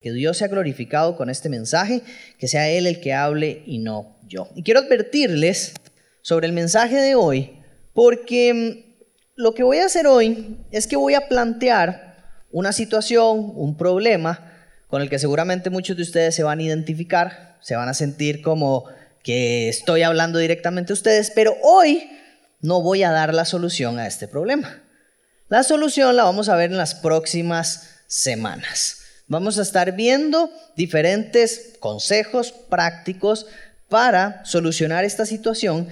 Que Dios sea glorificado con este mensaje, que sea Él el que hable y no yo. Y quiero advertirles sobre el mensaje de hoy, porque mm, lo que voy a hacer hoy es que voy a plantear una situación, un problema con el que seguramente muchos de ustedes se van a identificar, se van a sentir como que estoy hablando directamente a ustedes, pero hoy no voy a dar la solución a este problema. La solución la vamos a ver en las próximas semanas. Vamos a estar viendo diferentes consejos prácticos para solucionar esta situación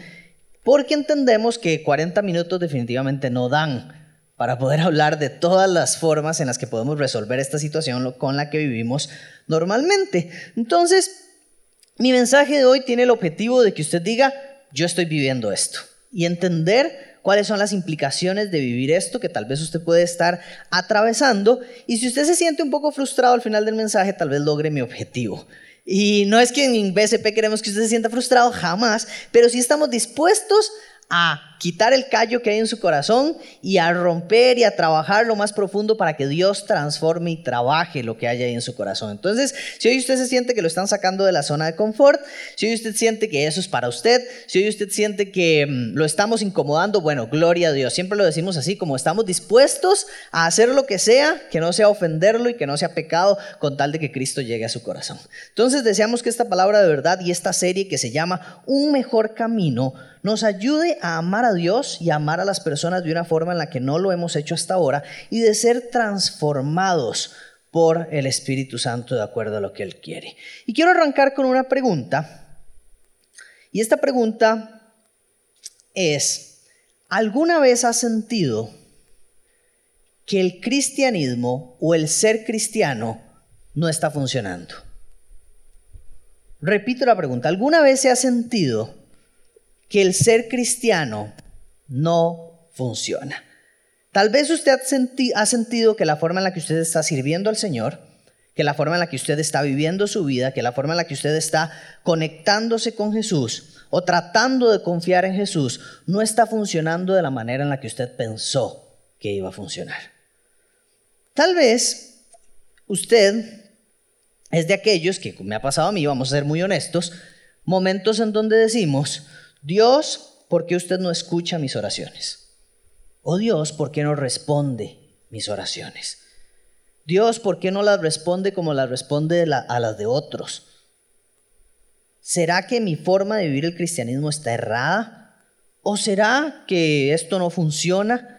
porque entendemos que 40 minutos definitivamente no dan para poder hablar de todas las formas en las que podemos resolver esta situación con la que vivimos normalmente. Entonces, mi mensaje de hoy tiene el objetivo de que usted diga, yo estoy viviendo esto y entender cuáles son las implicaciones de vivir esto que tal vez usted puede estar atravesando. Y si usted se siente un poco frustrado al final del mensaje, tal vez logre mi objetivo. Y no es que en BSP queremos que usted se sienta frustrado, jamás, pero sí estamos dispuestos a quitar el callo que hay en su corazón y a romper y a trabajar lo más profundo para que Dios transforme y trabaje lo que hay ahí en su corazón. Entonces, si hoy usted se siente que lo están sacando de la zona de confort, si hoy usted siente que eso es para usted, si hoy usted siente que mm, lo estamos incomodando, bueno, gloria a Dios. Siempre lo decimos así, como estamos dispuestos a hacer lo que sea, que no sea ofenderlo y que no sea pecado con tal de que Cristo llegue a su corazón. Entonces, deseamos que esta palabra de verdad y esta serie que se llama Un mejor camino nos ayude a amar a Dios y amar a las personas de una forma en la que no lo hemos hecho hasta ahora y de ser transformados por el Espíritu Santo de acuerdo a lo que Él quiere. Y quiero arrancar con una pregunta. Y esta pregunta es, ¿alguna vez has sentido que el cristianismo o el ser cristiano no está funcionando? Repito la pregunta, ¿alguna vez se ha sentido que el ser cristiano no funciona. Tal vez usted ha, sentido que la forma en la que usted está sirviendo al Señor, que la forma en la que usted está viviendo su vida, que la forma en la que usted está conectándose con Jesús o tratando de confiar en Jesús, no está funcionando de la manera en la que usted pensó que iba a funcionar. Tal vez usted es de aquellos que, como me ha pasado a mí, vamos a ser muy honestos, momentos en donde decimos, Dios, ¿por qué usted no escucha mis oraciones? Oh Dios, ¿por qué no responde mis oraciones? Dios, ¿por qué no las responde como las responde a las de otros? ¿Será que mi forma de vivir el cristianismo está errada? ¿O será que esto no funciona?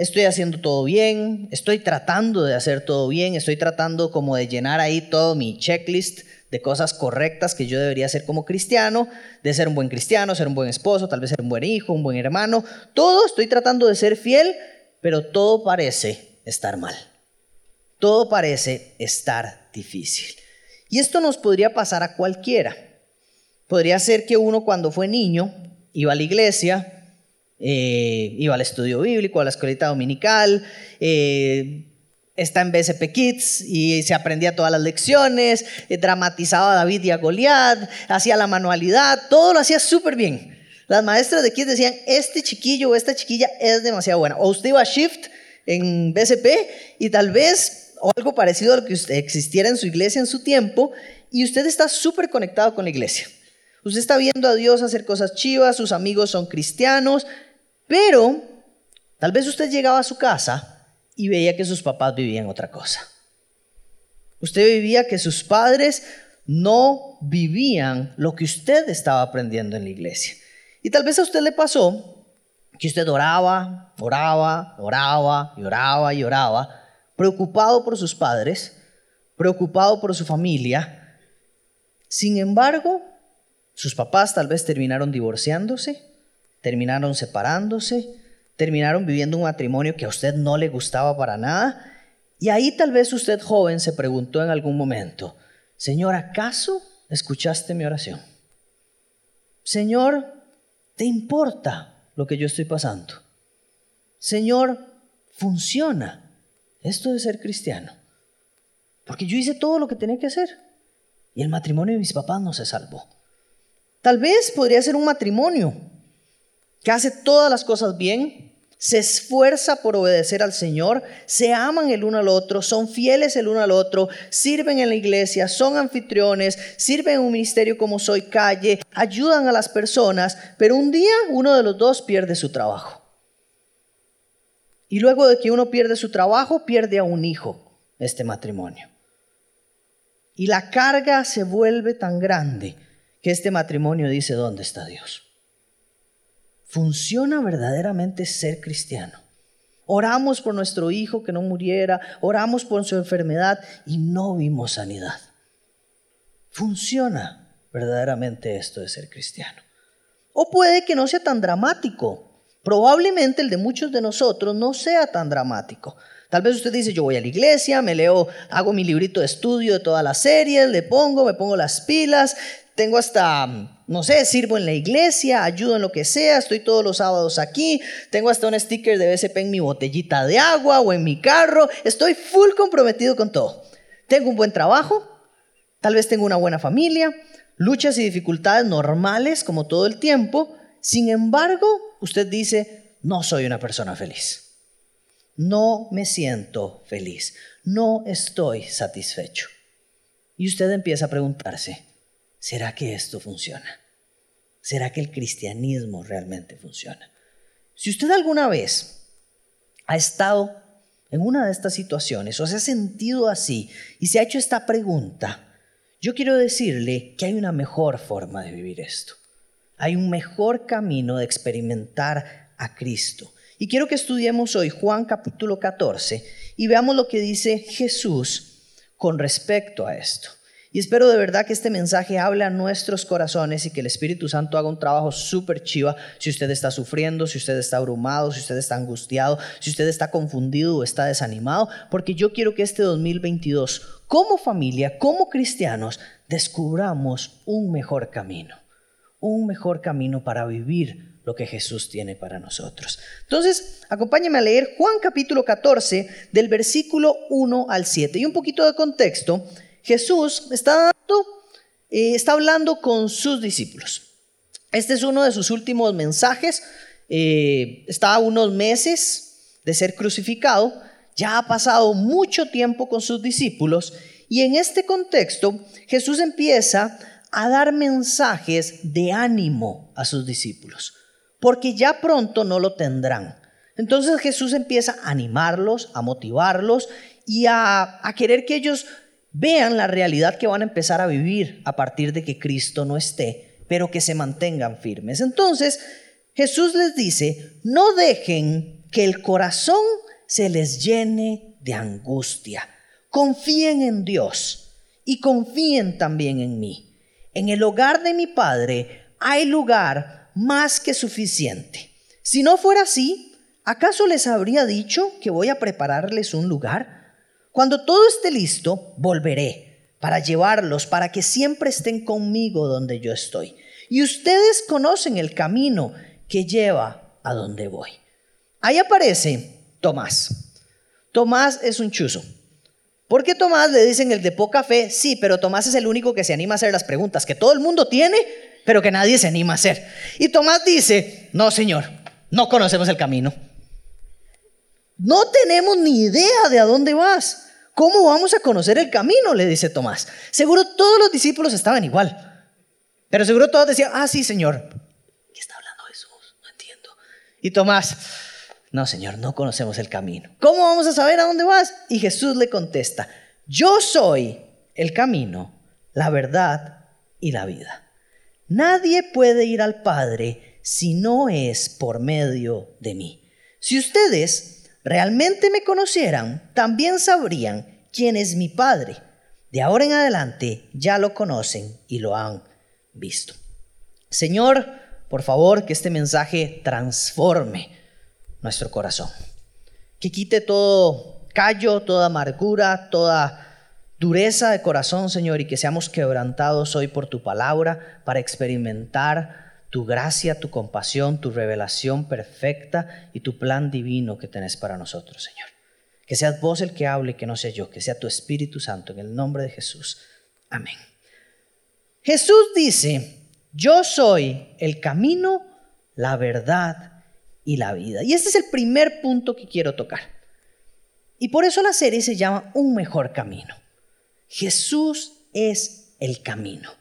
Estoy haciendo todo bien, estoy tratando de hacer todo bien, estoy tratando como de llenar ahí todo mi checklist de cosas correctas que yo debería hacer como cristiano, de ser un buen cristiano, ser un buen esposo, tal vez ser un buen hijo, un buen hermano. Todo estoy tratando de ser fiel, pero todo parece estar mal. Todo parece estar difícil. Y esto nos podría pasar a cualquiera. Podría ser que uno cuando fue niño iba a la iglesia, eh, iba al estudio bíblico, a la escuelita dominical, eh, está en BSP Kids y se aprendía todas las lecciones, eh, dramatizaba a David y a Goliat, hacía la manualidad, todo lo hacía súper bien. Las maestras de Kids decían, este chiquillo o esta chiquilla es demasiado buena. O usted iba a Shift en BSP y tal vez, o algo parecido a lo que existiera en su iglesia en su tiempo, y usted está súper conectado con la iglesia. Usted está viendo a Dios hacer cosas chivas, sus amigos son cristianos, pero tal vez usted llegaba a su casa y veía que sus papás vivían otra cosa. Usted vivía que sus padres no vivían lo que usted estaba aprendiendo en la iglesia. Y tal vez a usted le pasó que usted oraba, oraba, oraba oraba y oraba, preocupado por sus padres, preocupado por su familia. Sin embargo, sus papás tal vez terminaron divorciándose, terminaron separándose, terminaron viviendo un matrimonio que a usted no le gustaba para nada. Y ahí tal vez usted joven se preguntó en algún momento, Señor, ¿acaso escuchaste mi oración? Señor, ¿te importa lo que yo estoy pasando? Señor, ¿funciona esto de ser cristiano? Porque yo hice todo lo que tenía que hacer y el matrimonio de mis papás no se salvó. Tal vez podría ser un matrimonio que hace todas las cosas bien, se esfuerza por obedecer al Señor, se aman el uno al otro, son fieles el uno al otro, sirven en la iglesia, son anfitriones, sirven en un ministerio como Soy Calle, ayudan a las personas, pero un día uno de los dos pierde su trabajo. Y luego de que uno pierde su trabajo, pierde a un hijo este matrimonio. Y la carga se vuelve tan grande que este matrimonio dice, ¿dónde está Dios? ¿Funciona verdaderamente ser cristiano? Oramos por nuestro hijo que no muriera, oramos por su enfermedad y no vimos sanidad. ¿Funciona verdaderamente esto de ser cristiano? O puede que no sea tan dramático. Probablemente el de muchos de nosotros no sea tan dramático. Tal vez usted dice, yo voy a la iglesia, me leo, hago mi librito de estudio de todas las series, le pongo, me pongo las pilas, tengo hasta, no sé, sirvo en la iglesia, ayudo en lo que sea, estoy todos los sábados aquí, tengo hasta un sticker de BSP en mi botellita de agua o en mi carro, estoy full comprometido con todo. Tengo un buen trabajo, tal vez tengo una buena familia, luchas y dificultades normales como todo el tiempo, sin embargo, usted dice, no soy una persona feliz. No me siento feliz, no estoy satisfecho. Y usted empieza a preguntarse, ¿será que esto funciona? ¿Será que el cristianismo realmente funciona? Si usted alguna vez ha estado en una de estas situaciones o se ha sentido así y se ha hecho esta pregunta, yo quiero decirle que hay una mejor forma de vivir esto. Hay un mejor camino de experimentar a Cristo. Y quiero que estudiemos hoy Juan capítulo 14 y veamos lo que dice Jesús con respecto a esto. Y espero de verdad que este mensaje hable a nuestros corazones y que el Espíritu Santo haga un trabajo súper chiva si usted está sufriendo, si usted está abrumado, si usted está angustiado, si usted está confundido o está desanimado, porque yo quiero que este 2022, como familia, como cristianos, descubramos un mejor camino, un mejor camino para vivir lo que Jesús tiene para nosotros. Entonces, acompáñame a leer Juan capítulo 14 del versículo 1 al 7 y un poquito de contexto. Jesús está, eh, está hablando con sus discípulos. Este es uno de sus últimos mensajes. Eh, está a unos meses de ser crucificado. Ya ha pasado mucho tiempo con sus discípulos. Y en este contexto, Jesús empieza a dar mensajes de ánimo a sus discípulos, porque ya pronto no lo tendrán. Entonces Jesús empieza a animarlos, a motivarlos y a, a querer que ellos vean la realidad que van a empezar a vivir a partir de que Cristo no esté, pero que se mantengan firmes. Entonces, Jesús les dice, no dejen que el corazón se les llene de angustia. Confíen en Dios y confíen también en mí. En el hogar de mi Padre hay lugar más que suficiente. Si no fuera así, ¿acaso les habría dicho que voy a prepararles un lugar? Cuando todo esté listo, volveré para llevarlos, para que siempre estén conmigo donde yo estoy. Y ustedes conocen el camino que lleva a donde voy. Ahí aparece Tomás. Tomás es un chuzo. ¿Por qué Tomás le dicen el de poca fe? Sí, pero Tomás es el único que se anima a hacer las preguntas que todo el mundo tiene, pero que nadie se anima a hacer. Y Tomás dice, no, Señor, no conocemos el camino. No tenemos ni idea de a dónde vas. ¿Cómo vamos a conocer el camino? Le dice Tomás. Seguro todos los discípulos estaban igual. Pero seguro todos decían, ah, sí, Señor. ¿Qué está hablando Jesús? No entiendo. Y Tomás, no, Señor, no conocemos el camino. ¿Cómo vamos a saber a dónde vas? Y Jesús le contesta, yo soy el camino, la verdad y la vida. Nadie puede ir al Padre si no es por medio de mí. Si ustedes realmente me conocieran, también sabrían quién es mi Padre. De ahora en adelante ya lo conocen y lo han visto. Señor, por favor, que este mensaje transforme nuestro corazón. Que quite todo callo, toda amargura, toda dureza de corazón, Señor, y que seamos quebrantados hoy por tu palabra para experimentar tu gracia, tu compasión, tu revelación perfecta y tu plan divino que tenés para nosotros, Señor. Que seas vos el que hable, que no sea yo, que sea tu Espíritu Santo, en el nombre de Jesús. Amén. Jesús dice, yo soy el camino, la verdad y la vida. Y este es el primer punto que quiero tocar. Y por eso la serie se llama Un mejor camino. Jesús es el camino.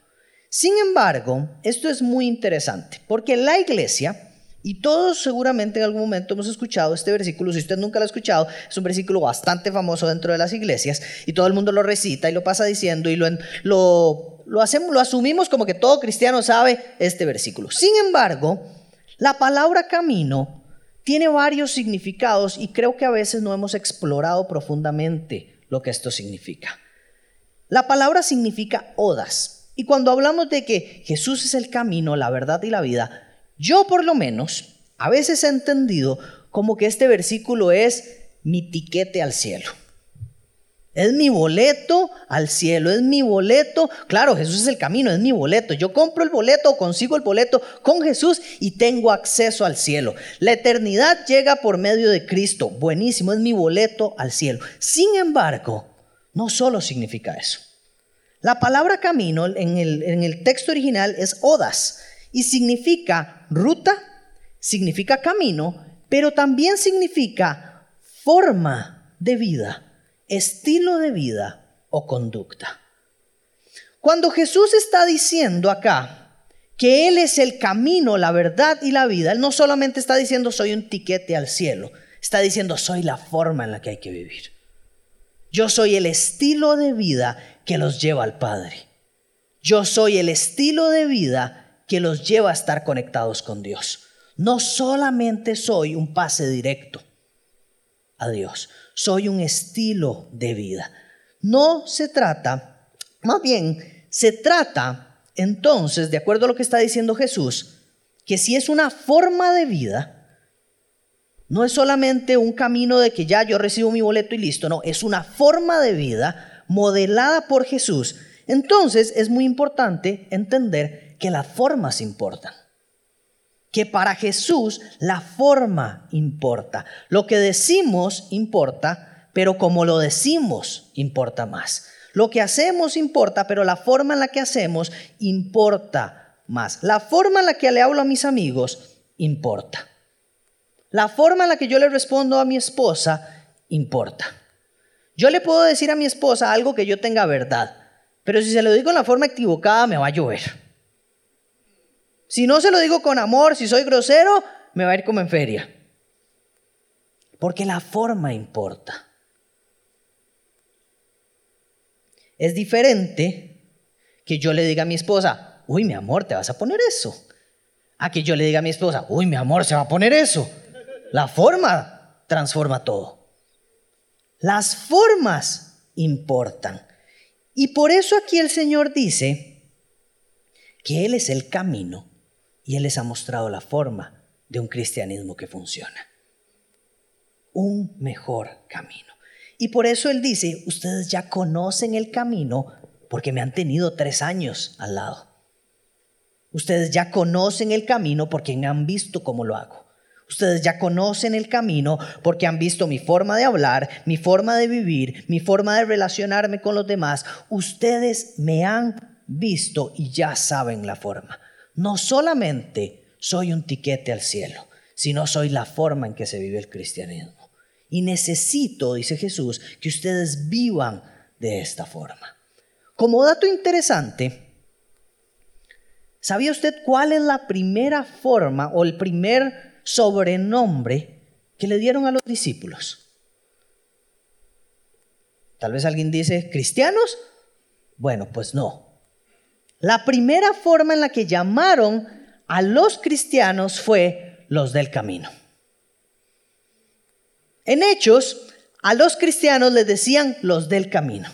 Sin embargo, esto es muy interesante, porque la iglesia, y todos seguramente en algún momento hemos escuchado este versículo, si usted nunca lo ha escuchado, es un versículo bastante famoso dentro de las iglesias, y todo el mundo lo recita y lo pasa diciendo y lo, lo, lo, hacemos, lo asumimos como que todo cristiano sabe este versículo. Sin embargo, la palabra camino tiene varios significados y creo que a veces no hemos explorado profundamente lo que esto significa. La palabra significa odas. Y cuando hablamos de que Jesús es el camino, la verdad y la vida, yo por lo menos a veces he entendido como que este versículo es mi tiquete al cielo. Es mi boleto al cielo, es mi boleto. Claro, Jesús es el camino, es mi boleto. Yo compro el boleto, consigo el boleto con Jesús y tengo acceso al cielo. La eternidad llega por medio de Cristo. Buenísimo, es mi boleto al cielo. Sin embargo, no solo significa eso. La palabra camino en el, texto original es odas y significa ruta, significa camino, pero también significa forma de vida estilo de vida o conducta. Cuando Jesús está diciendo acá que Él es el camino, la verdad y la vida, Él no solamente está diciendo soy un tiquete al cielo, está diciendo soy la forma en la que hay que vivir. Yo soy el estilo de vida que los lleva al Padre. Yo soy el estilo de vida que los lleva a estar conectados con Dios. No solamente soy un pase directo a Dios, soy un estilo de vida. No se trata, más bien, se trata entonces, de acuerdo a lo que está diciendo Jesús, que si es una forma de vida, no es solamente un camino de que ya yo recibo mi boleto y listo, no, es una forma de vida modelada por Jesús. Entonces es muy importante entender que las formas importan que para Jesús la forma importa. Lo que decimos importa, pero como lo decimos importa más. Lo que hacemos importa, pero la forma en la que hacemos importa más. La forma en la que le hablo a mis amigos importa. La forma en la que yo le respondo a mi esposa importa. Yo le puedo decir a mi esposa algo que yo tenga verdad, pero si se lo digo en la forma equivocada me va a llover. Si no se lo digo con amor, si soy grosero, me va a ir como en feria. Porque la forma importa. Es diferente que yo le diga a mi esposa, uy, mi amor, te vas a poner eso. A que yo le diga a mi esposa, uy, mi amor, se va a poner eso. La forma transforma todo. Las formas importan. Y por eso aquí el Señor dice que Él es el camino, y Él les ha mostrado la forma de un cristianismo que funciona. Un mejor camino. Y por eso Él dice, ustedes ya conocen el camino porque me han tenido tres años al lado. Ustedes ya conocen el camino porque me han visto cómo lo hago. Ustedes ya conocen el camino porque han visto mi forma de hablar, mi forma de vivir, mi forma de relacionarme con los demás. Ustedes me han visto y ya saben la forma no solamente soy un tiquete al cielo, sino soy la forma en que se vive el cristianismo. Y necesito, dice Jesús, que ustedes vivan de esta forma. Como dato interesante, ¿sabía usted cuál es la primera forma o el primer sobrenombre que le dieron a los discípulos? Tal vez alguien dice, ¿cristianos? Bueno, pues no. La primera forma en la que llamaron a los cristianos fue los del camino. En Hechos, a los cristianos les decían los del camino.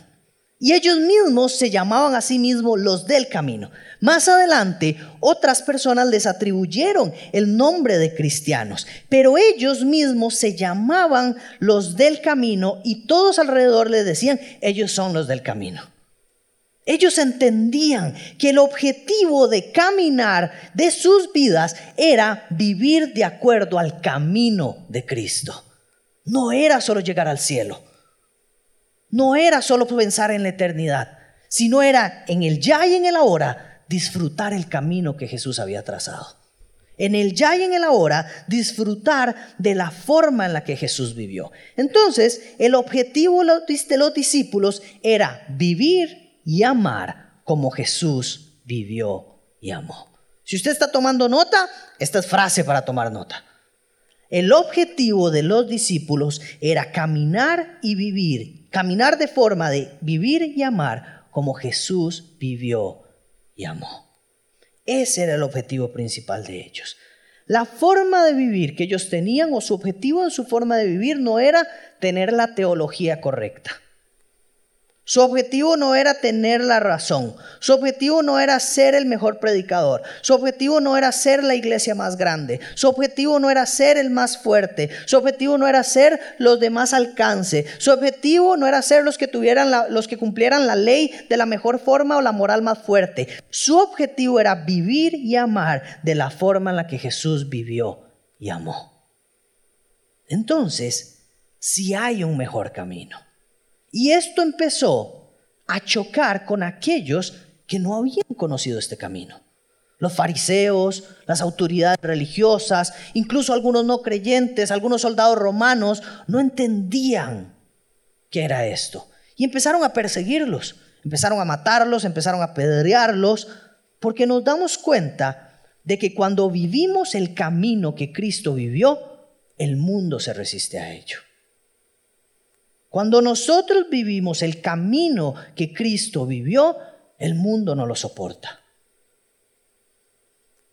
Y ellos mismos se llamaban a sí mismos los del camino. Más adelante, otras personas les atribuyeron el nombre de cristianos, pero ellos mismos se llamaban los del camino y todos alrededor les decían, ellos son los del camino. Ellos entendían que el objetivo de caminar de sus vidas era vivir de acuerdo al camino de Cristo. No era solo llegar al cielo. No era solo pensar en la eternidad, sino era en el ya y en el ahora disfrutar el camino que Jesús había trazado. en el ya y en el ahora, disfrutar de la forma en la que Jesús vivió. Entonces, el objetivo de los discípulos era vivir y amar como Jesús vivió y amó. Si usted está tomando nota, esta es frase para tomar nota. El objetivo de los discípulos era caminar y vivir, caminar de forma de vivir y amar como Jesús vivió y amó. Ese era el objetivo principal de ellos. La forma de vivir que ellos tenían o su objetivo en su forma de vivir no era tener la teología correcta. Su objetivo no era tener la razón. Su objetivo no era ser el mejor predicador. Su objetivo no era ser la iglesia más grande. Su objetivo no era ser el más fuerte. Su objetivo no era ser los de más alcance. Su objetivo no era ser los que tuvieran los que cumplieran la ley de la mejor forma o la moral más fuerte. Su objetivo era vivir y amar de la forma en la que Jesús vivió y amó. Entonces, si hay un mejor camino. Y esto empezó a chocar con aquellos que no habían conocido este camino. Los fariseos, las autoridades religiosas, incluso algunos no creyentes, algunos soldados romanos, no entendían qué era esto. Y empezaron a perseguirlos, empezaron a matarlos, empezaron a apedrearlos, porque nos damos cuenta de que cuando vivimos el camino que Cristo vivió, el mundo se resiste a ello. Cuando nosotros vivimos el camino que Cristo vivió, el mundo no lo soporta.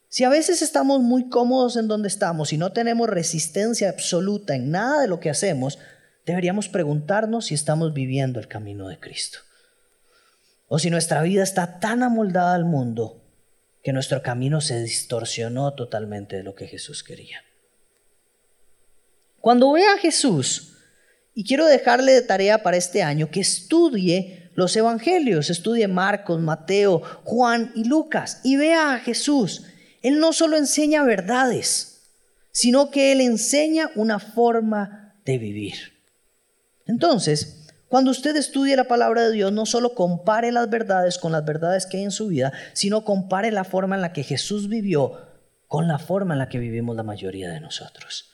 Si a veces estamos muy cómodos en donde estamos y no tenemos resistencia absoluta en nada de lo que hacemos, deberíamos preguntarnos si estamos viviendo el camino de Cristo. O si nuestra vida está tan amoldada al mundo que nuestro camino se distorsionó totalmente de lo que Jesús quería. Cuando ve a Jesús, y quiero dejarle de tarea para este año que estudie los evangelios, estudie Marcos, Mateo, Juan y Lucas y vea a Jesús. Él no solo enseña verdades, sino que Él enseña una forma de vivir. Entonces, cuando usted estudie la palabra de Dios, no solo compare las verdades con las verdades que hay en su vida, sino compare la forma en la que Jesús vivió con la forma en la que vivimos la mayoría de nosotros.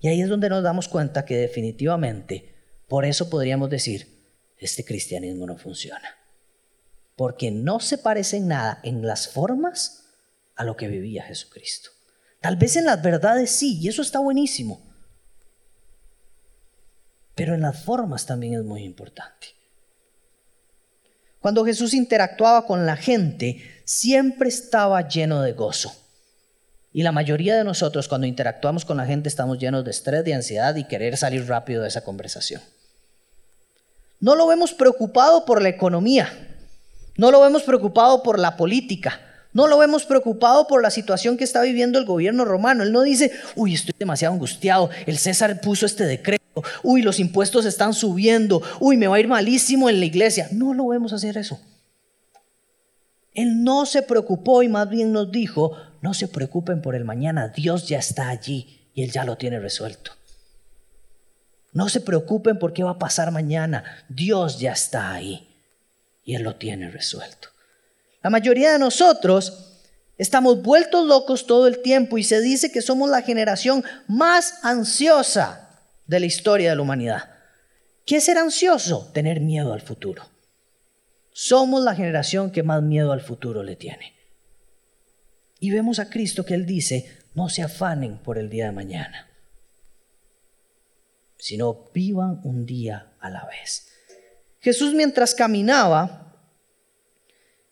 Y ahí es donde nos damos cuenta que definitivamente, por eso podríamos decir, este cristianismo no funciona. Porque no se parece en nada en las formas a lo que vivía Jesucristo. Tal vez en las verdades sí, y eso está buenísimo. Pero en las formas también es muy importante. Cuando Jesús interactuaba con la gente, siempre estaba lleno de gozo. Y la mayoría de nosotros cuando interactuamos con la gente estamos llenos de estrés, de ansiedad y querer salir rápido de esa conversación. No lo vemos preocupado por la economía, no lo vemos preocupado por la política, no lo vemos preocupado por la situación que está viviendo el gobierno romano. Él no dice, uy, estoy demasiado angustiado, el César puso este decreto, uy, los impuestos están subiendo, uy, me va a ir malísimo en la iglesia. No lo vemos hacer eso. Él no se preocupó y más bien nos dijo, no se preocupen por el mañana, Dios ya está allí y Él ya lo tiene resuelto. No se preocupen por qué va a pasar mañana, Dios ya está ahí y Él lo tiene resuelto. La mayoría de nosotros estamos vueltos locos todo el tiempo y se dice que somos la generación más ansiosa de la historia de la humanidad. ¿Qué es ser ansioso? Tener miedo al futuro. Somos la generación que más miedo al futuro le tiene. Y vemos a Cristo que Él dice, no se afanen por el día de mañana, sino vivan un día a la vez. Jesús mientras caminaba,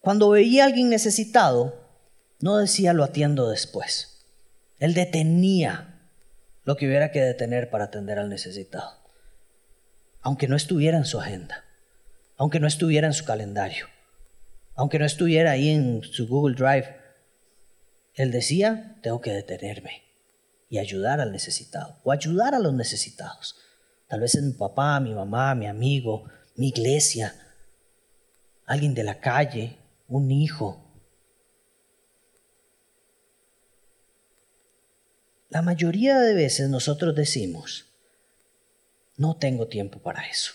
cuando veía a alguien necesitado, no decía lo atiendo después. Él detenía lo que hubiera que detener para atender al necesitado, aunque no estuviera en su agenda aunque no estuviera en su calendario, aunque no estuviera ahí en su Google Drive. Él decía, tengo que detenerme y ayudar al necesitado o ayudar a los necesitados. Tal vez es mi papá, mi mamá, mi amigo, mi iglesia, alguien de la calle, un hijo. La mayoría de veces nosotros decimos, no tengo tiempo para eso.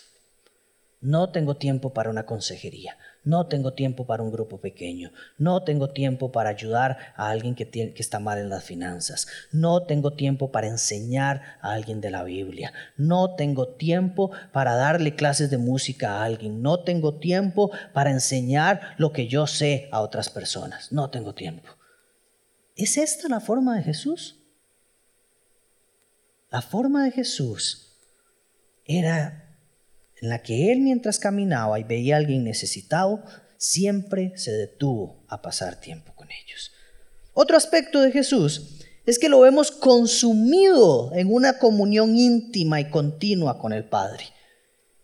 No tengo tiempo para una consejería. No tengo tiempo para un grupo pequeño, no tengo tiempo para ayudar a alguien que, que está mal en las finanzas, no tengo tiempo para enseñar a alguien de la Biblia, no tengo tiempo para darle clases de música a alguien, no tengo tiempo para enseñar lo que yo sé a otras personas, no tengo tiempo. ¿Es esta la forma de Jesús? La forma de Jesús era en la que él mientras caminaba y veía a alguien necesitado, siempre se detuvo a pasar tiempo con ellos. Otro aspecto de Jesús es que lo vemos consumido en una comunión íntima y continua con el Padre.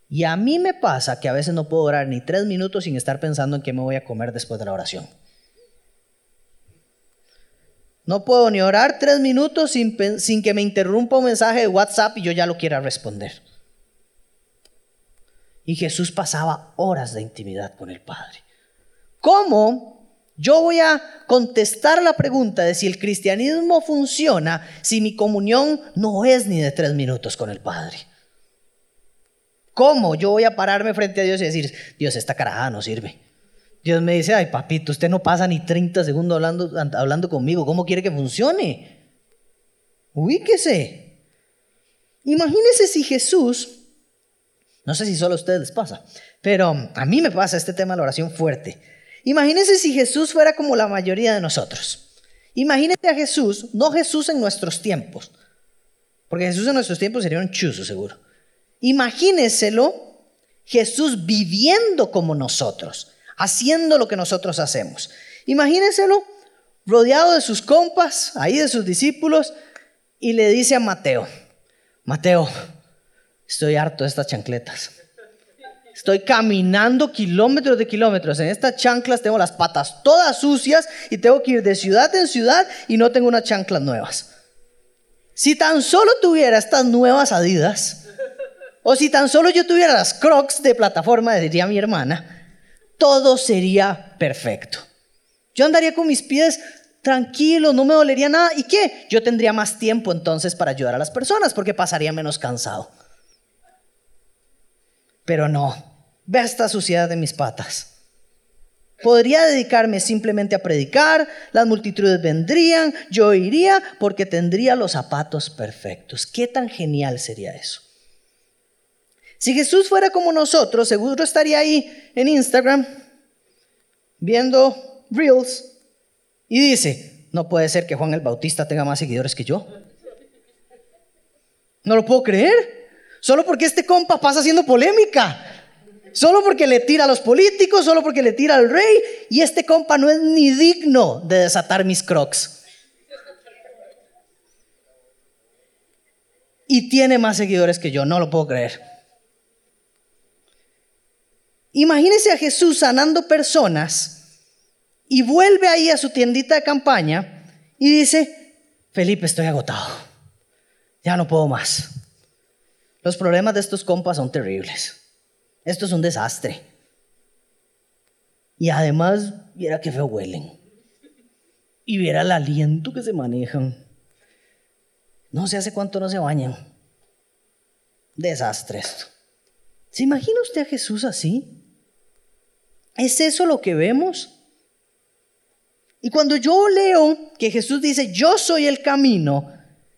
Y a mí me pasa que a veces no puedo orar ni tres minutos sin estar pensando en qué me voy a comer después de la oración. No puedo ni orar tres minutos sin, que me interrumpa un mensaje de WhatsApp y yo ya lo quiera responder. Y Jesús pasaba horas de intimidad con el Padre. ¿Cómo yo voy a contestar la pregunta de si el cristianismo funciona si mi comunión no es ni de tres minutos con el Padre? ¿Cómo yo voy a pararme frente a Dios y decir, Dios, esta carajada no sirve? Dios me dice, ay papito, usted no pasa ni 30 segundos hablando, hablando conmigo, ¿cómo quiere que funcione? Ubíquese. Imagínese si Jesús no sé si solo a ustedes les pasa, pero a mí me pasa este tema de la oración fuerte. Imagínense si Jesús fuera como la mayoría de nosotros. Imagínense a Jesús, no Jesús en nuestros tiempos, porque Jesús en nuestros tiempos sería un chuzo seguro. Imagínenselo Jesús viviendo como nosotros, haciendo lo que nosotros hacemos. Imagínenselo rodeado de sus compas, ahí de sus discípulos, y le dice a Mateo, Mateo, Estoy harto de estas chancletas. Estoy caminando kilómetros de kilómetros. En estas chanclas tengo las patas todas sucias y tengo que ir de ciudad en ciudad y no tengo unas chanclas nuevas. Si tan solo tuviera estas nuevas Adidas, o si tan solo yo tuviera las Crocs de plataforma, diría mi hermana, todo sería perfecto. Yo andaría con mis pies tranquilos, no me dolería nada. ¿Y qué? Yo tendría más tiempo entonces para ayudar a las personas porque pasaría menos cansado. Pero no, ve esta suciedad de mis patas. Podría dedicarme simplemente a predicar, las multitudes vendrían, yo iría porque tendría los zapatos perfectos. ¿Qué tan genial sería eso? Si Jesús fuera como nosotros, seguro estaría ahí en Instagram viendo Reels y dice, no puede ser que Juan el Bautista tenga más seguidores que yo. No lo puedo creer. Solo porque este compa pasa haciendo polémica. Solo porque le tira a los políticos, solo porque le tira al rey. Y este compa no es ni digno de desatar mis crocs. Y tiene más seguidores que yo, no lo puedo creer. Imagínese a Jesús sanando personas y vuelve ahí a su tiendita de campaña y dice, Felipe, estoy agotado. Ya no puedo más. Los problemas de estos compas son terribles. Esto es un desastre. Y además, viera qué feo huelen. Y viera el aliento que se manejan. No sé hace cuánto no se bañan. Desastre esto. ¿Se imagina usted a Jesús así? ¿Es eso lo que vemos? Y cuando yo leo que Jesús dice, yo soy el camino,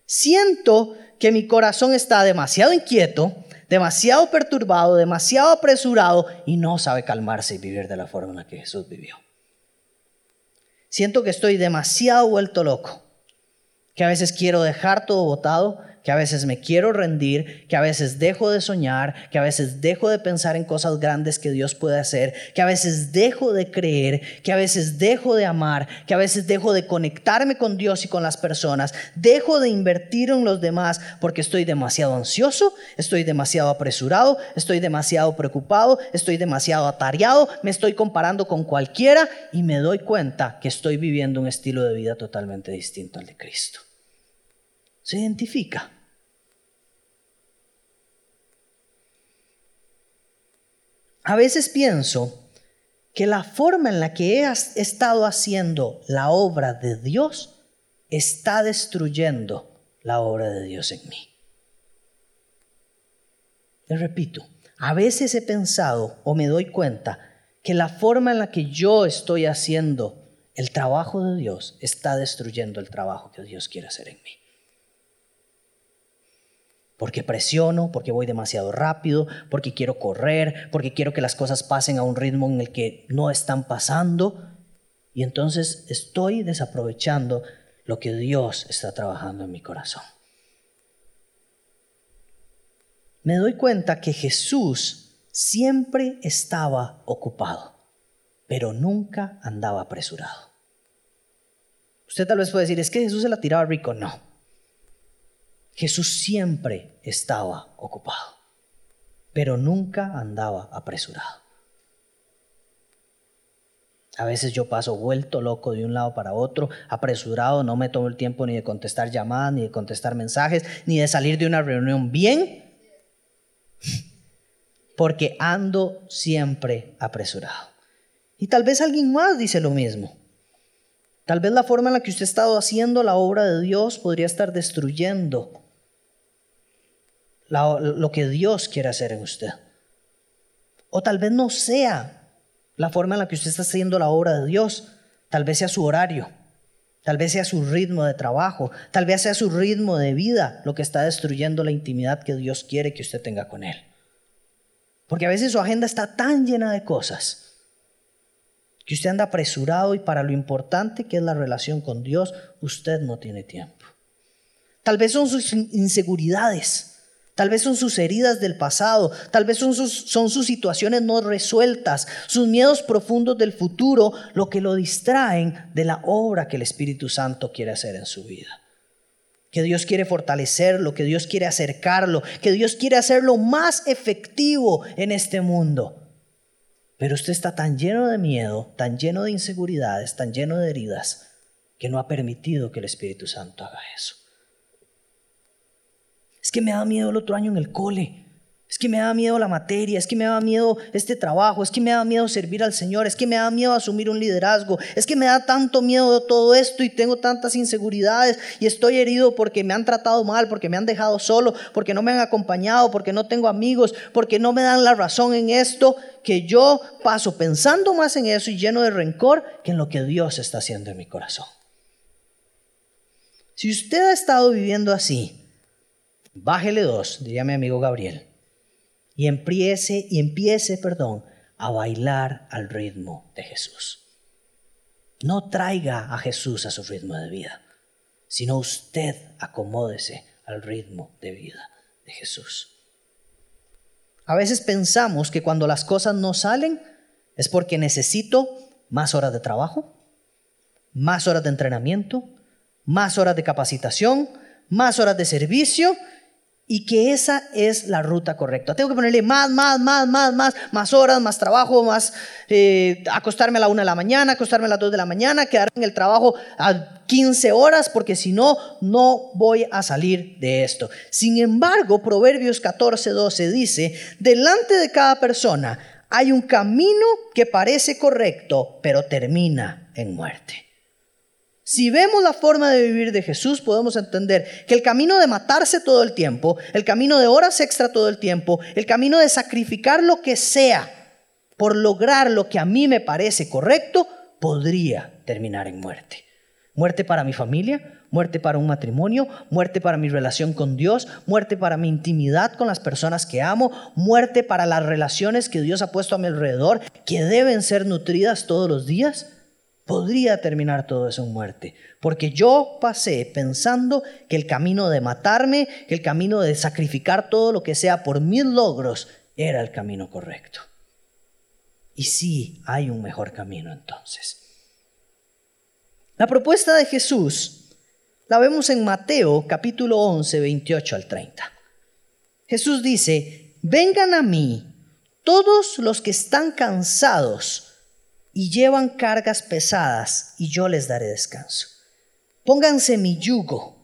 siento que mi corazón está demasiado inquieto, demasiado perturbado, demasiado apresurado y no sabe calmarse y vivir de la forma en la que Jesús vivió. Siento que estoy demasiado vuelto loco, que a veces quiero dejar todo botado que a veces me quiero rendir, que a veces dejo de soñar, que a veces dejo de pensar en cosas grandes que Dios puede hacer, que a veces dejo de creer, que a veces dejo de amar, que a veces dejo de conectarme con Dios y con las personas, dejo de invertir en los demás porque estoy demasiado ansioso, estoy demasiado apresurado, estoy demasiado preocupado, estoy demasiado atareado, me estoy comparando con cualquiera y me doy cuenta que estoy viviendo un estilo de vida totalmente distinto al de Cristo se identifica. A veces pienso que la forma en la que he estado haciendo la obra de Dios está destruyendo la obra de Dios en mí. Le repito, a veces he pensado o me doy cuenta que la forma en la que yo estoy haciendo el trabajo de Dios está destruyendo el trabajo que Dios quiere hacer en mí. Porque presiono, porque voy demasiado rápido, porque quiero correr, porque quiero que las cosas pasen a un ritmo en el que no están pasando. Y entonces estoy desaprovechando lo que Dios está trabajando en mi corazón. Me doy cuenta que Jesús siempre estaba ocupado pero nunca andaba apresurado. Usted tal vez puede decir, es que Jesús se la tiraba rico. No. Jesús siempre estaba ocupado, pero nunca andaba apresurado. A veces yo paso vuelto loco de un lado para otro, apresurado, no me tomo el tiempo ni de contestar llamadas, ni de contestar mensajes, ni de salir de una reunión bien, porque ando siempre apresurado. Y tal vez alguien más dice lo mismo. Tal vez la forma en la que usted ha estado haciendo la obra de Dios podría estar destruyendo lo que Dios quiere hacer en usted. O tal vez no sea la forma en la que usted está haciendo la obra de Dios. Tal vez sea su horario. Tal vez sea su ritmo de trabajo. Tal vez sea su ritmo de vida lo que está destruyendo la intimidad que Dios quiere que usted tenga con Él. Porque a veces su agenda está tan llena de cosas que usted anda apresurado y para lo importante que es la relación con Dios, usted no tiene tiempo. Tal vez son sus inseguridades, tal vez son sus heridas del pasado, tal vez son sus, son sus situaciones no resueltas, sus miedos profundos del futuro, lo que lo distraen de la obra que el Espíritu Santo quiere hacer en su vida. Que Dios quiere fortalecerlo, que Dios quiere acercarlo, que Dios quiere hacerlo más efectivo en este mundo. Pero usted está tan lleno de miedo, tan lleno de inseguridades, tan lleno de heridas, que no ha permitido que el Espíritu Santo haga eso. Es que me da miedo el otro año en el cole. Es que me da miedo la materia, es que me da miedo este trabajo, es que me da miedo servir al Señor, es que me da miedo asumir un liderazgo, es que me da tanto miedo todo esto y tengo tantas inseguridades y estoy herido porque me han tratado mal, porque me han dejado solo, porque no me han acompañado, porque no tengo amigos, porque no me dan la razón en esto, que yo paso pensando más en eso y lleno de rencor que en lo que Dios está haciendo en mi corazón. Si usted ha estado viviendo así, bájele dos, diría mi amigo Gabriel y empiece, y empiece, perdón, a bailar al ritmo de Jesús. No traiga a Jesús a su ritmo de vida, sino usted acomódese al ritmo de vida de Jesús. A veces pensamos que cuando las cosas no salen es porque necesito más horas de trabajo, más horas de entrenamiento, más horas de capacitación, más horas de servicio y que esa es la ruta correcta. Tengo que ponerle más, más, más, más, más, más horas, más trabajo, más eh, acostarme a la una de la mañana, acostarme a las dos de la mañana, quedarme en el trabajo a 15 horas, porque si no, no voy a salir de esto. Sin embargo, Proverbios 14, 12 dice, delante de cada persona hay un camino que parece correcto, pero termina en muerte. Si vemos la forma de vivir de Jesús, podemos entender que el camino de matarse todo el tiempo, el camino de horas extra todo el tiempo, el camino de sacrificar lo que sea por lograr lo que a mí me parece correcto, podría terminar en muerte. Muerte para mi familia, muerte para un matrimonio, muerte para mi relación con Dios, muerte para mi intimidad con las personas que amo, muerte para las relaciones que Dios ha puesto a mi alrededor, que deben ser nutridas todos los días podría terminar todo eso en muerte. Porque yo pasé pensando que el camino de matarme, que el camino de sacrificar todo lo que sea por mis logros, era el camino correcto. Y sí, hay un mejor camino entonces. La propuesta de Jesús la vemos en Mateo capítulo 11, 28 al 30. Jesús dice, vengan a mí todos los que están cansados y llevan cargas pesadas, y yo les daré descanso. Pónganse mi yugo.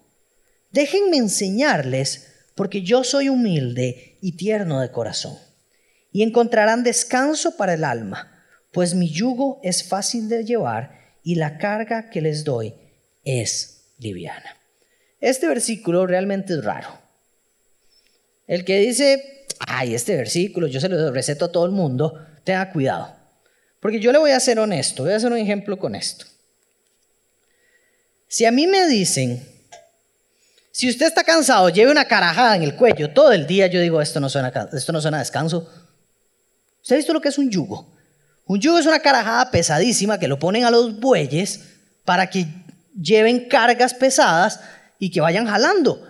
Déjenme enseñarles, porque yo soy humilde y tierno de corazón. Y encontrarán descanso para el alma, pues mi yugo es fácil de llevar y la carga que les doy es liviana. Este versículo realmente es raro. El que dice, ay, este versículo yo se lo receto a todo el mundo, tenga cuidado Porque yo le voy a ser honesto, voy a hacer un ejemplo con esto. Si a mí me dicen, si usted está cansado, lleve una carajada en el cuello todo el día, yo digo, esto no suena, esto no suena descanso. ¿Usted ha visto lo que es un yugo? Un yugo es una carajada pesadísima que lo ponen a los bueyes para que lleven cargas pesadas y que vayan jalando.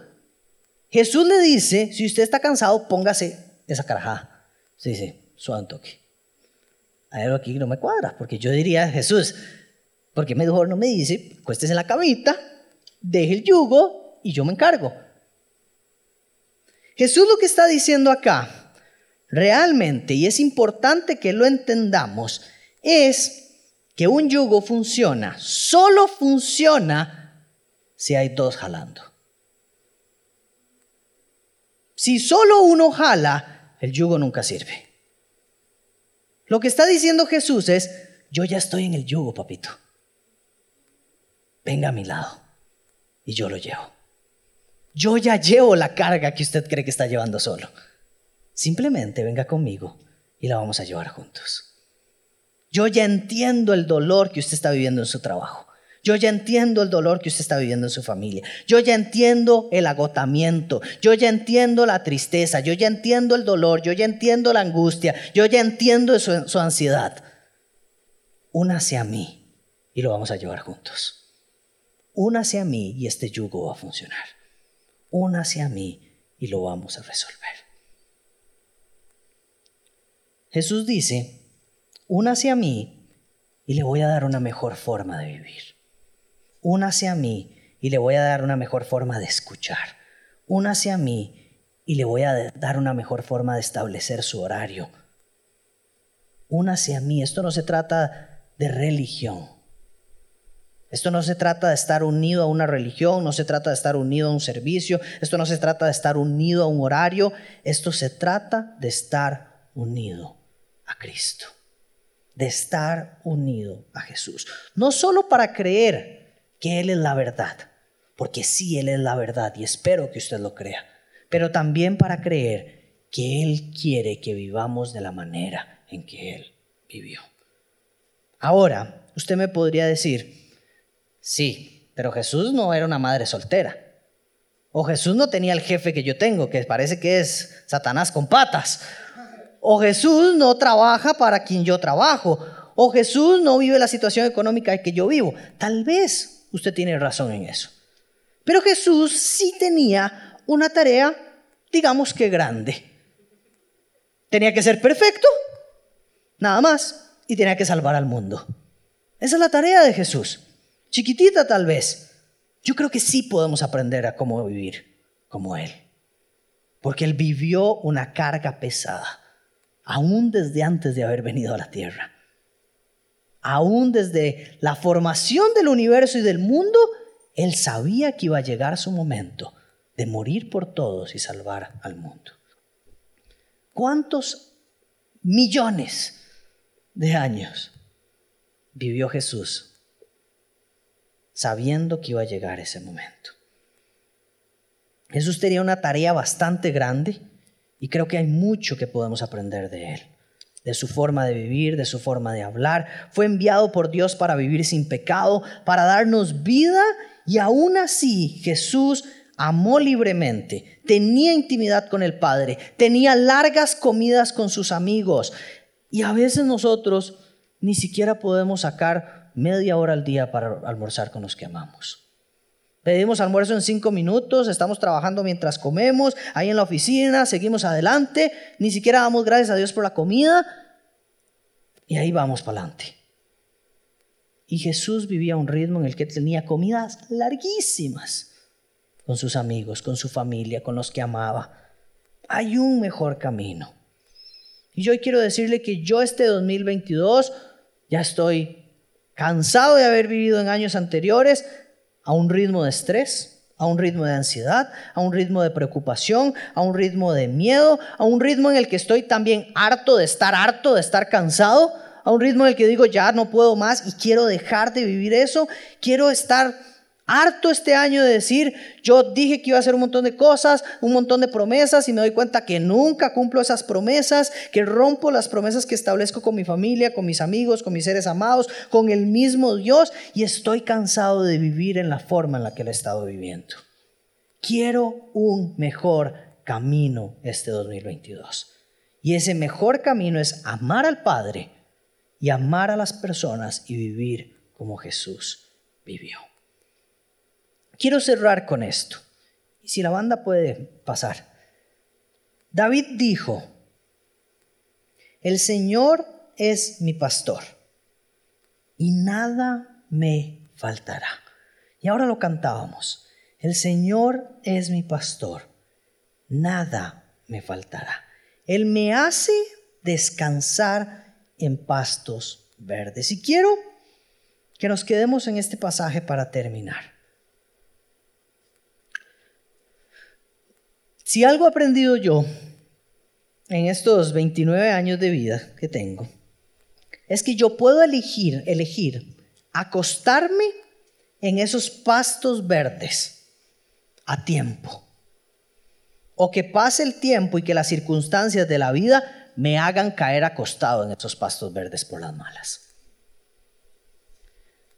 Jesús le dice, si usted está cansado, póngase esa carajada. Sí, sí, suave toque. Hay algo aquí no me cuadra, porque yo diría, Jesús, ¿por qué mejor no me dice, cuéstese en la camita, deje el yugo y yo me encargo? Jesús lo que está diciendo acá, realmente, y es importante que lo entendamos, es que un yugo funciona, solo funciona si hay dos jalando. Si solo uno jala, el yugo nunca sirve. Lo que está diciendo Jesús es, yo ya estoy en el yugo, papito. Venga a mi lado y yo lo llevo. Yo ya llevo la carga que usted cree que está llevando solo. Simplemente venga conmigo y la vamos a llevar juntos. Yo ya entiendo el dolor que usted está viviendo en su trabajo. Yo ya entiendo el dolor que usted está viviendo en su familia. Yo ya entiendo el agotamiento. Yo ya entiendo la tristeza. Yo ya entiendo el dolor. Yo ya entiendo la angustia. Yo ya entiendo su, ansiedad. Únase a mí y lo vamos a llevar juntos. Únase a mí y este yugo va a funcionar. Únase a mí y lo vamos a resolver. Jesús dice, únase a mí y le voy a dar una mejor forma de vivir únase a mí y le voy a dar una mejor forma de escuchar. Únase a mí y le voy a dar una mejor forma de establecer su horario. Únase a mí. Esto no se trata de religión. Esto no se trata de estar unido a una religión, no se trata de estar unido a un servicio, esto no se trata de estar unido a un horario, esto se trata de estar unido a Cristo, de estar unido a Jesús. No solo para creer que Él es la verdad, porque sí, Él es la verdad y espero que usted lo crea, pero también para creer que Él quiere que vivamos de la manera en que Él vivió. Ahora, usted me podría decir, sí, pero Jesús no era una madre soltera. O Jesús no tenía el jefe que yo tengo, que parece que es Satanás con patas. O Jesús no trabaja para quien yo trabajo. O Jesús no vive la situación económica que yo vivo. Tal vez usted tiene razón en eso. Pero Jesús sí tenía una tarea, digamos que grande. Tenía que ser perfecto, nada más, y tenía que salvar al mundo. Esa es la tarea de Jesús. Chiquitita tal vez. Yo creo que sí podemos aprender a cómo vivir como Él. Porque Él vivió una carga pesada, aún desde antes de haber venido a la tierra aún desde la formación del universo y del mundo, Él sabía que iba a llegar su momento de morir por todos y salvar al mundo. ¿Cuántos millones de años vivió Jesús sabiendo que iba a llegar ese momento? Jesús tenía una tarea bastante grande y creo que hay mucho que podemos aprender de él de su forma de vivir, de su forma de hablar. Fue enviado por Dios para vivir sin pecado, para darnos vida y aún así Jesús amó libremente, tenía intimidad con el Padre, tenía largas comidas con sus amigos y a veces nosotros ni siquiera podemos sacar media hora al día para almorzar con los que amamos. Pedimos almuerzo en cinco minutos, estamos trabajando mientras comemos, ahí en la oficina, seguimos adelante, ni siquiera damos gracias a Dios por la comida y ahí vamos para adelante. Y Jesús vivía un ritmo en el que tenía comidas larguísimas con sus amigos, con su familia, con los que amaba. Hay un mejor camino. Y yo quiero decirle que yo este 2022 ya estoy cansado de haber vivido en años anteriores, a un ritmo de estrés, a un ritmo de ansiedad, a un ritmo de preocupación, a un ritmo de miedo, a un ritmo en el que estoy también harto de estar harto, de estar cansado, a un ritmo en el que digo ya no puedo más y quiero dejar de vivir eso, quiero estar Harto este año de decir, yo dije que iba a hacer un montón de cosas, un montón de promesas y me doy cuenta que nunca cumplo esas promesas, que rompo las promesas que establezco con mi familia, con mis amigos, con mis seres amados, con el mismo Dios y estoy cansado de vivir en la forma en la que he estado viviendo. Quiero un mejor camino este 2022. Y ese mejor camino es amar al Padre y amar a las personas y vivir como Jesús vivió. Quiero cerrar con esto. Y si la banda puede pasar. David dijo, el Señor es mi pastor y nada me faltará. Y ahora lo cantábamos. El Señor es mi pastor, nada me faltará. Él me hace descansar en pastos verdes. Y quiero que nos quedemos en este pasaje para terminar. Si algo he aprendido yo en estos 29 años de vida que tengo, es que yo puedo elegir, elegir acostarme en esos pastos verdes a tiempo. O que pase el tiempo y que las circunstancias de la vida me hagan caer acostado en esos pastos verdes por las malas.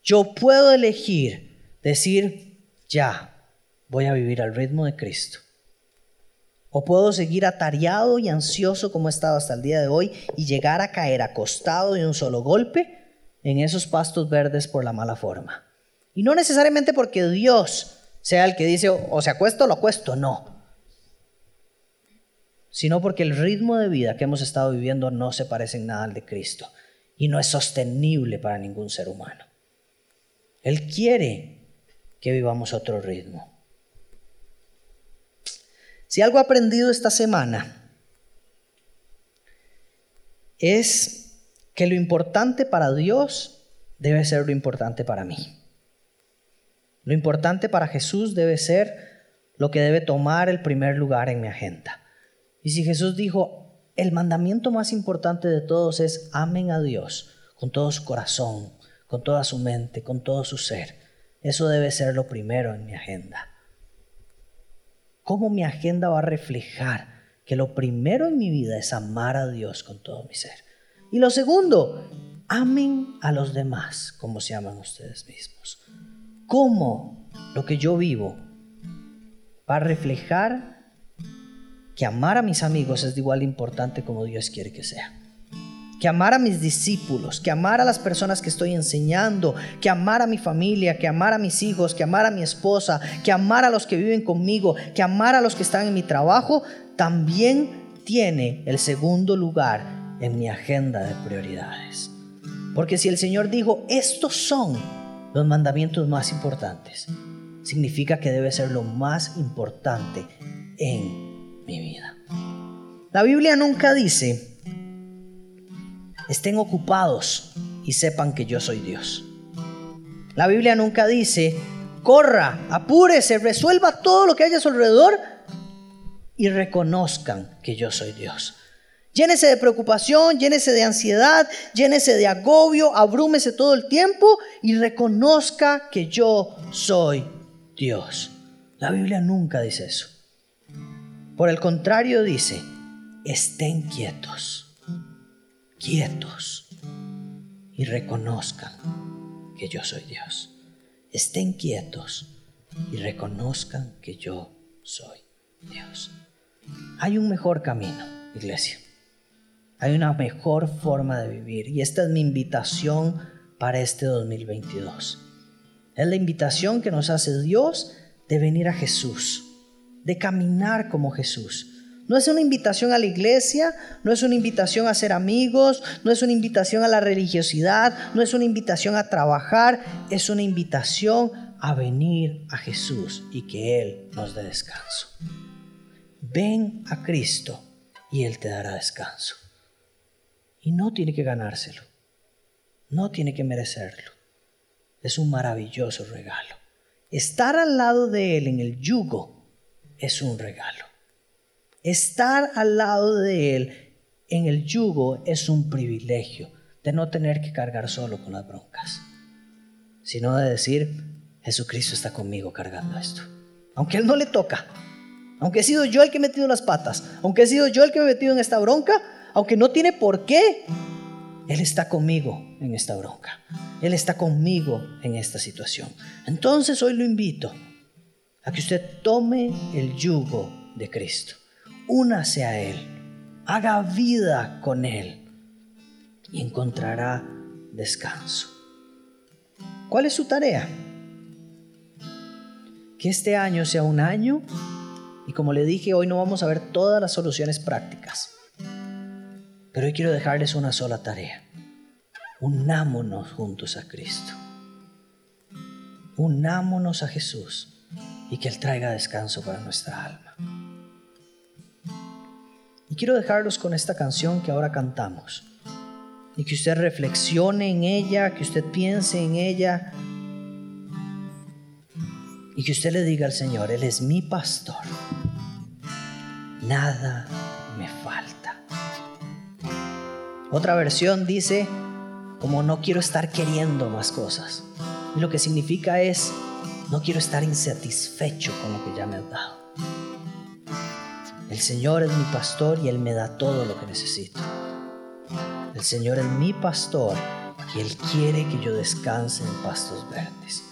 Yo puedo elegir decir, ya, voy a vivir al ritmo de Cristo o puedo seguir atareado y ansioso como he estado hasta el día de hoy y llegar a caer acostado de un solo golpe en esos pastos verdes por la mala forma. Y no necesariamente porque Dios sea el que dice o se acuesto o lo acuesto, no. Sino porque el ritmo de vida que hemos estado viviendo no se parece en nada al de Cristo y no es sostenible para ningún ser humano. Él quiere que vivamos otro ritmo. Si algo he aprendido esta semana es que lo importante para Dios debe ser lo importante para mí. Lo importante para Jesús debe ser lo que debe tomar el primer lugar en mi agenda. Y si Jesús dijo, el mandamiento más importante de todos es amen a Dios con todo su corazón, con toda su mente, con todo su ser. Eso debe ser lo primero en mi agenda. ¿Cómo mi agenda va a reflejar que lo primero en mi vida es amar a Dios con todo mi ser? Y lo segundo, amen a los demás como se aman ustedes mismos. ¿Cómo lo que yo vivo va a reflejar que amar a mis amigos es de igual importante como Dios quiere que sea? Que amar a mis discípulos, que amar a las personas que estoy enseñando, que amar a mi familia, que amar a mis hijos, que amar a mi esposa, que amar a los que viven conmigo, que amar a los que están en mi trabajo, también tiene el segundo lugar en mi agenda de prioridades. Porque si el Señor dijo, estos son los mandamientos más importantes, significa que debe ser lo más importante en mi vida. La Biblia nunca dice, estén ocupados y sepan que yo soy Dios. La Biblia nunca dice, corra, apúrese, resuelva todo lo que haya a su alrededor y reconozcan que yo soy Dios. Llénese de preocupación, llénese de ansiedad, llénese de agobio, abrúmese todo el tiempo y reconozca que yo soy Dios. La Biblia nunca dice eso. Por el contrario dice, estén quietos quietos y reconozcan que yo soy Dios. Estén quietos y reconozcan que yo soy Dios. Hay un mejor camino, iglesia. Hay una mejor forma de vivir y esta es mi invitación para este 2022. Es la invitación que nos hace Dios de venir a Jesús, de caminar como Jesús, no es una invitación a la iglesia, no es una invitación a ser amigos, no es una invitación a la religiosidad, no es una invitación a trabajar, es una invitación a venir a Jesús y que Él nos dé descanso. Ven a Cristo y Él te dará descanso. Y no tiene que ganárselo, no tiene que merecerlo. Es un maravilloso regalo. Estar al lado de Él en el yugo es un regalo. Estar al lado de Él en el yugo es un privilegio de no tener que cargar solo con las broncas, sino de decir, Jesucristo está conmigo cargando esto. Aunque Él no le toca, aunque he sido yo el que he metido las patas, aunque he sido yo el que me he metido en esta bronca, aunque no tiene por qué, Él está conmigo en esta bronca. Él está conmigo en esta situación. Entonces hoy lo invito a que usted tome el yugo de Cristo, únase a Él, haga vida con Él y encontrará descanso. ¿Cuál es su tarea? Que este año sea un año y como le dije, hoy no vamos a ver todas las soluciones prácticas. Pero hoy quiero dejarles una sola tarea. Unámonos juntos a Cristo. Unámonos a Jesús y que Él traiga descanso para nuestra alma. Y quiero dejarlos con esta canción que ahora cantamos. Y que usted reflexione en ella, que usted piense en ella. Y que usted le diga al Señor, Él es mi pastor. Nada me falta. Otra versión dice, como no quiero estar queriendo más cosas. Y lo que significa es, no quiero estar insatisfecho con lo que ya me has dado. El Señor es mi pastor y Él me da todo lo que necesito. El Señor es mi pastor y Él quiere que yo descanse en pastos verdes.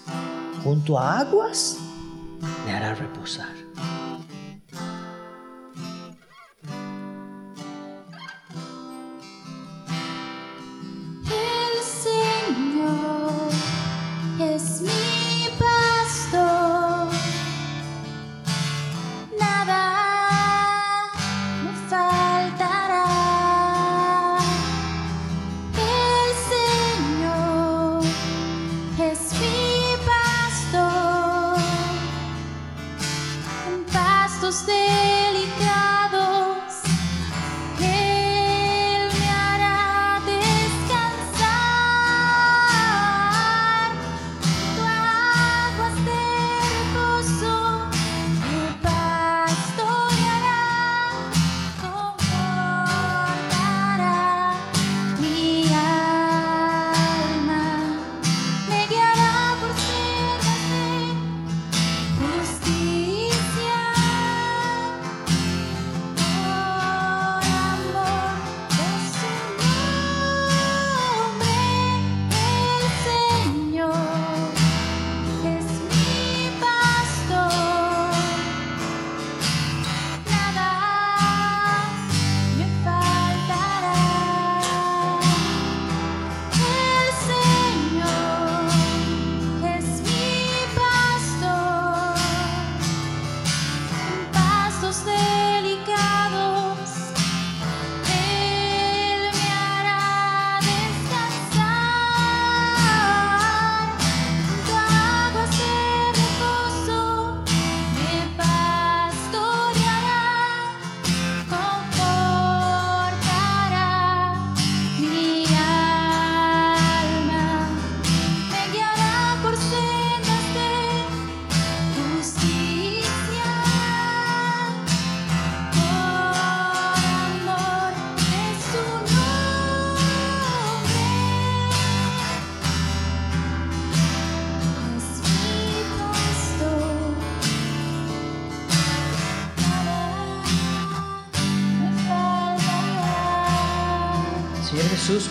Junto a aguas me hará reposar.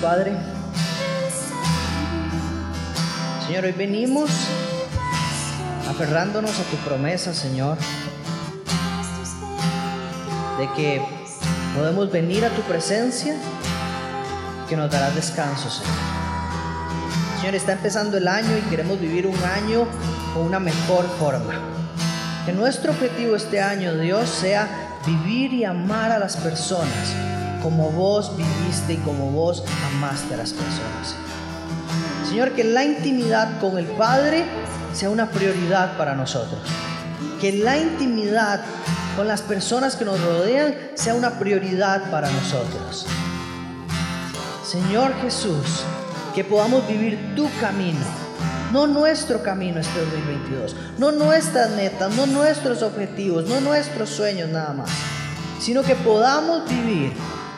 Padre. Señor, hoy venimos aferrándonos a tu promesa, Señor, de que podemos venir a tu presencia que nos darás descanso, Señor. Señor, está empezando el año y queremos vivir un año con una mejor forma. Que nuestro objetivo este año, Dios, sea vivir y amar a las personas como vos viviste y como vos amaste a las personas. Señor, que la intimidad con el Padre sea una prioridad para nosotros. Que la intimidad con las personas que nos rodean sea una prioridad para nosotros. Señor Jesús, que podamos vivir tu camino, no nuestro camino este 2022, no nuestras metas, no nuestros objetivos, no nuestros sueños nada más, sino que podamos vivir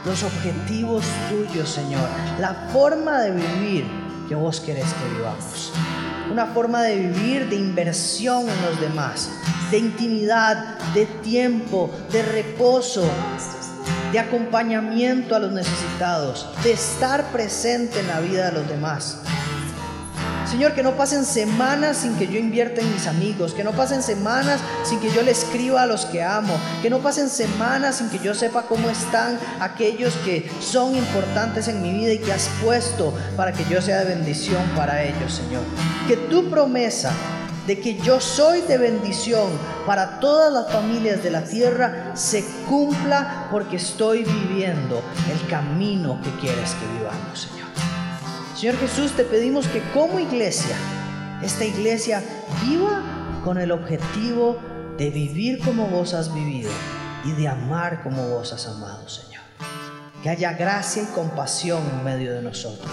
los objetivos tuyos, Señor, la forma de vivir que vos querés que vivamos. una forma de vivir de inversión en los demás, de intimidad, de tiempo, de reposo, de acompañamiento a los necesitados, de estar presente en la vida de los demás. Señor, que no pasen semanas sin que yo invierta en mis amigos, que no pasen semanas sin que yo le escriba a los que amo, que no pasen semanas sin que yo sepa cómo están aquellos que son importantes en mi vida y que has puesto para que yo sea de bendición para ellos, Señor. Que tu promesa de que yo soy de bendición para todas las familias de la tierra se cumpla porque estoy viviendo el camino que quieres que vivamos. Señor Jesús, te pedimos que como iglesia, esta iglesia viva con el objetivo de vivir como vos has vivido y de amar como vos has amado, Señor. Que haya gracia y compasión en medio de nosotros.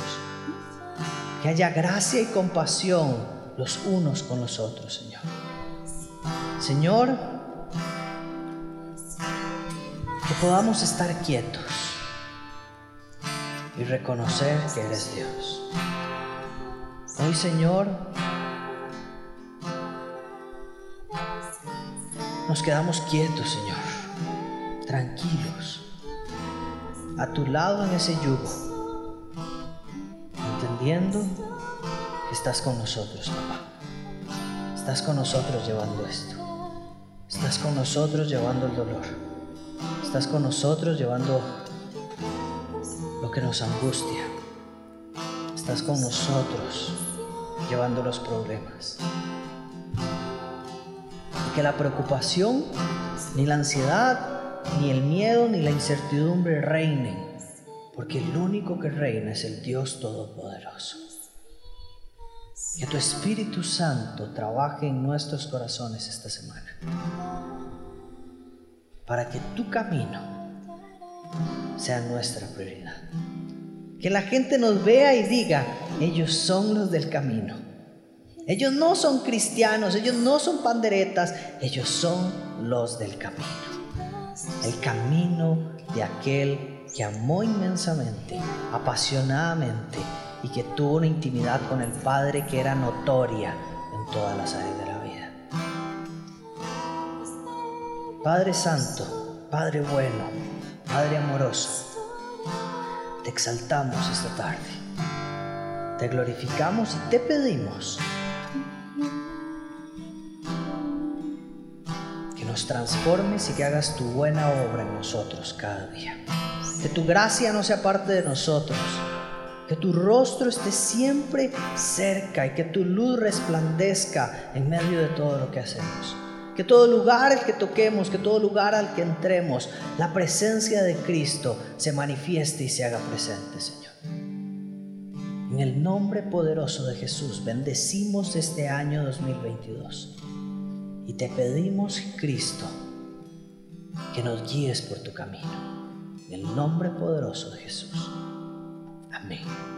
Que haya gracia y compasión los unos con los otros, Señor. Señor, que podamos estar quietos y reconocer que eres Dios. Hoy, Señor, nos quedamos quietos, Señor, tranquilos, a tu lado en ese yugo, entendiendo que estás con nosotros, papá. Estás con nosotros llevando esto. Estás con nosotros llevando el dolor. Estás con nosotros llevando lo que nos angustia. Estás con nosotros llevando los problemas. Y que la preocupación, ni la ansiedad, ni el miedo, ni la incertidumbre reinen, porque el único que reina es el Dios Todopoderoso. Que tu Espíritu Santo trabaje en nuestros corazones esta semana, para que tu camino sea nuestra prioridad. Que la gente nos vea y diga, ellos son los del camino. Ellos no son cristianos, ellos no son panderetas, ellos son los del camino. El camino de aquel que amó inmensamente, apasionadamente y que tuvo una intimidad con el Padre que era notoria en todas las áreas de la vida. Padre Santo, Padre bueno, Padre amoroso, te exaltamos esta tarde, te glorificamos y te pedimos que nos transformes y que hagas tu buena obra en nosotros cada día. Que tu gracia no sea parte de nosotros, que tu rostro esté siempre cerca y que tu luz resplandezca en medio de todo lo que hacemos. Que todo lugar al que toquemos, que todo lugar al que entremos, la presencia de Cristo se manifieste y se haga presente, Señor. En el nombre poderoso de Jesús, bendecimos este año 2022 y te pedimos, Cristo, que nos guíes por tu camino. En el nombre poderoso de Jesús. Amén.